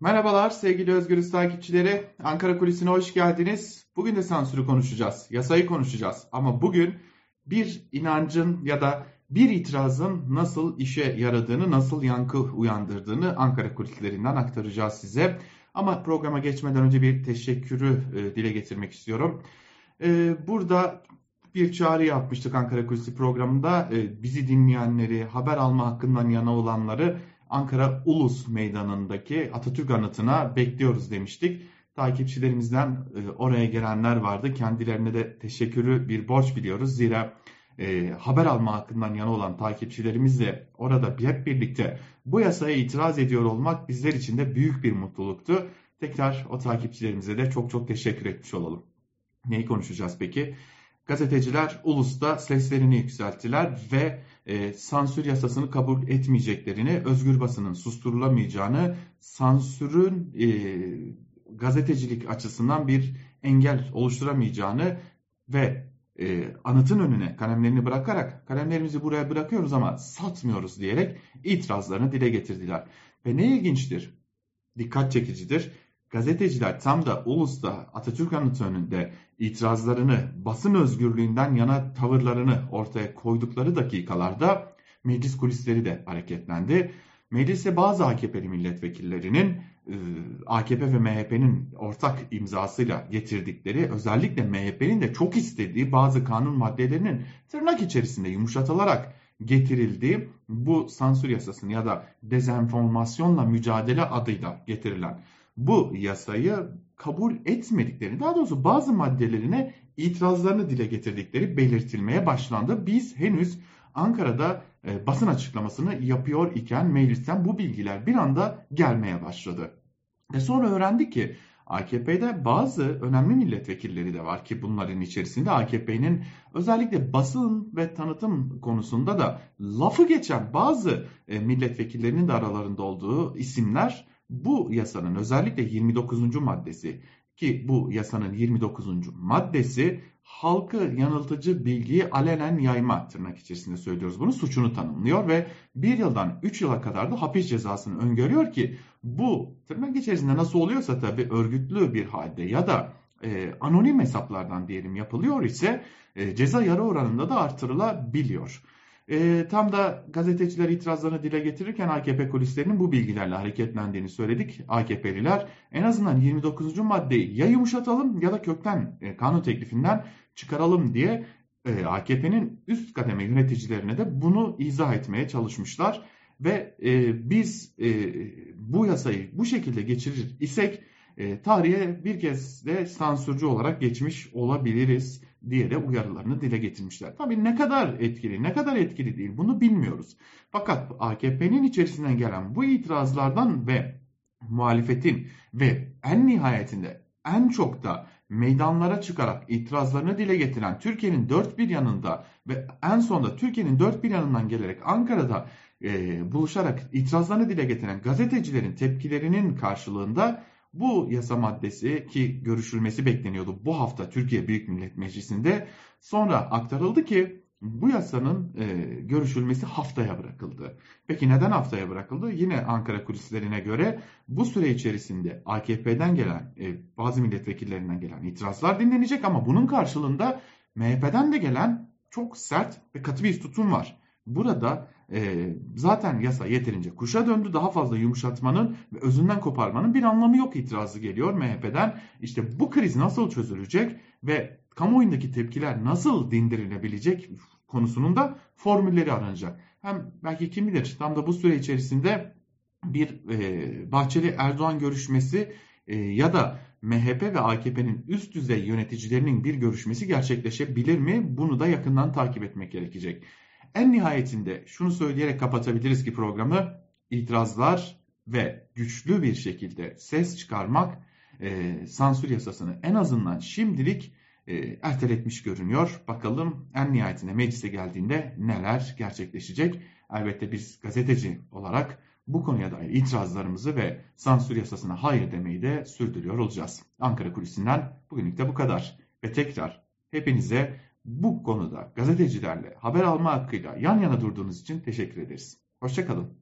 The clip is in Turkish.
Merhabalar sevgili Özgürüz takipçileri. Ankara Kulisi'ne hoş geldiniz. Bugün de sansürü konuşacağız, yasayı konuşacağız. Ama bugün bir inancın ya da bir itirazın nasıl işe yaradığını, nasıl yankı uyandırdığını Ankara Kulislerinden aktaracağız size. Ama programa geçmeden önce bir teşekkürü e, dile getirmek istiyorum. E, burada bir çağrı yapmıştık Ankara Kulisi programında. E, bizi dinleyenleri, haber alma hakkından yana olanları Ankara Ulus Meydanı'ndaki Atatürk anıtına bekliyoruz demiştik. Takipçilerimizden e, oraya gelenler vardı. Kendilerine de teşekkürü bir borç biliyoruz. Zira e, haber alma hakkından yana olan takipçilerimizle orada hep birlikte bu yasaya itiraz ediyor olmak bizler için de büyük bir mutluluktu. Tekrar o takipçilerimize de çok çok teşekkür etmiş olalım. Neyi konuşacağız peki? Gazeteciler ulusta seslerini yükselttiler ve e, sansür yasasını kabul etmeyeceklerini, özgür basının susturulamayacağını, sansürün e, gazetecilik açısından bir engel oluşturamayacağını ve e, anıtın önüne kalemlerini bırakarak kalemlerimizi buraya bırakıyoruz ama satmıyoruz diyerek itirazlarını dile getirdiler. Ve ne ilginçtir, dikkat çekicidir gazeteciler tam da Ulus'ta Atatürk Anıtı önünde itirazlarını, basın özgürlüğünden yana tavırlarını ortaya koydukları dakikalarda meclis kulisleri de hareketlendi. Meclise bazı AKP'li milletvekillerinin e, AKP ve MHP'nin ortak imzasıyla getirdikleri özellikle MHP'nin de çok istediği bazı kanun maddelerinin tırnak içerisinde yumuşatılarak getirildiği bu sansür yasasını ya da dezenformasyonla mücadele adıyla getirilen bu yasayı kabul etmediklerini, daha doğrusu bazı maddelerine itirazlarını dile getirdikleri belirtilmeye başlandı. Biz henüz Ankara'da e, basın açıklamasını yapıyor iken meclisten bu bilgiler bir anda gelmeye başladı. Ve sonra öğrendik ki AKP'de bazı önemli milletvekilleri de var ki bunların içerisinde AKP'nin özellikle basın ve tanıtım konusunda da lafı geçen bazı e, milletvekillerinin de aralarında olduğu isimler bu yasanın özellikle 29. maddesi ki bu yasanın 29. maddesi halkı yanıltıcı bilgiyi alenen yayma tırnak içerisinde söylüyoruz. Bunu suçunu tanımlıyor ve 1 yıldan 3 yıla kadar da hapis cezasını öngörüyor ki bu tırnak içerisinde nasıl oluyorsa tabii örgütlü bir halde ya da e, anonim hesaplardan diyelim yapılıyor ise e, ceza yarı oranında da artırılabiliyor. E, tam da gazeteciler itirazlarını dile getirirken AKP kulislerinin bu bilgilerle hareketlendiğini söyledik. AKP'liler en azından 29. maddeyi ya yumuşatalım ya da kökten e, kanun teklifinden çıkaralım diye e, AKP'nin üst kademe yöneticilerine de bunu izah etmeye çalışmışlar. Ve e, biz e, bu yasayı bu şekilde geçirir isek e, tarihe bir kez de sansürcü olarak geçmiş olabiliriz diye de uyarılarını dile getirmişler. Tabii ne kadar etkili, ne kadar etkili değil bunu bilmiyoruz. Fakat AKP'nin içerisinden gelen bu itirazlardan ve muhalefetin ve en nihayetinde en çok da meydanlara çıkarak itirazlarını dile getiren Türkiye'nin dört bir yanında ve en sonunda Türkiye'nin dört bir yanından gelerek Ankara'da e, buluşarak itirazlarını dile getiren gazetecilerin tepkilerinin karşılığında bu yasa maddesi ki görüşülmesi bekleniyordu bu hafta Türkiye Büyük Millet Meclisi'nde sonra aktarıldı ki bu yasanın e, görüşülmesi haftaya bırakıldı. Peki neden haftaya bırakıldı? Yine Ankara kulislerine göre bu süre içerisinde AKP'den gelen e, bazı milletvekillerinden gelen itirazlar dinlenecek ama bunun karşılığında MHP'den de gelen çok sert ve katı bir tutum var. Burada e, zaten yasa yeterince kuşa döndü. Daha fazla yumuşatmanın ve özünden koparmanın bir anlamı yok itirazı geliyor MHP'den. İşte bu kriz nasıl çözülecek ve kamuoyundaki tepkiler nasıl dindirilebilecek konusunun da formülleri aranacak. Hem belki kim bilir tam da bu süre içerisinde bir e, Bahçeli Erdoğan görüşmesi e, ya da MHP ve AKP'nin üst düzey yöneticilerinin bir görüşmesi gerçekleşebilir mi? Bunu da yakından takip etmek gerekecek. En nihayetinde şunu söyleyerek kapatabiliriz ki programı itirazlar ve güçlü bir şekilde ses çıkarmak e, sansür yasasını en azından şimdilik e, erteletmiş görünüyor. Bakalım en nihayetinde meclise geldiğinde neler gerçekleşecek. Elbette biz gazeteci olarak bu konuya dair itirazlarımızı ve sansür yasasına hayır demeyi de sürdürüyor olacağız. Ankara Kulisi'nden bugünlük de bu kadar. Ve tekrar hepinize bu konuda gazetecilerle haber alma hakkıyla yan yana durduğunuz için teşekkür ederiz. Hoşçakalın.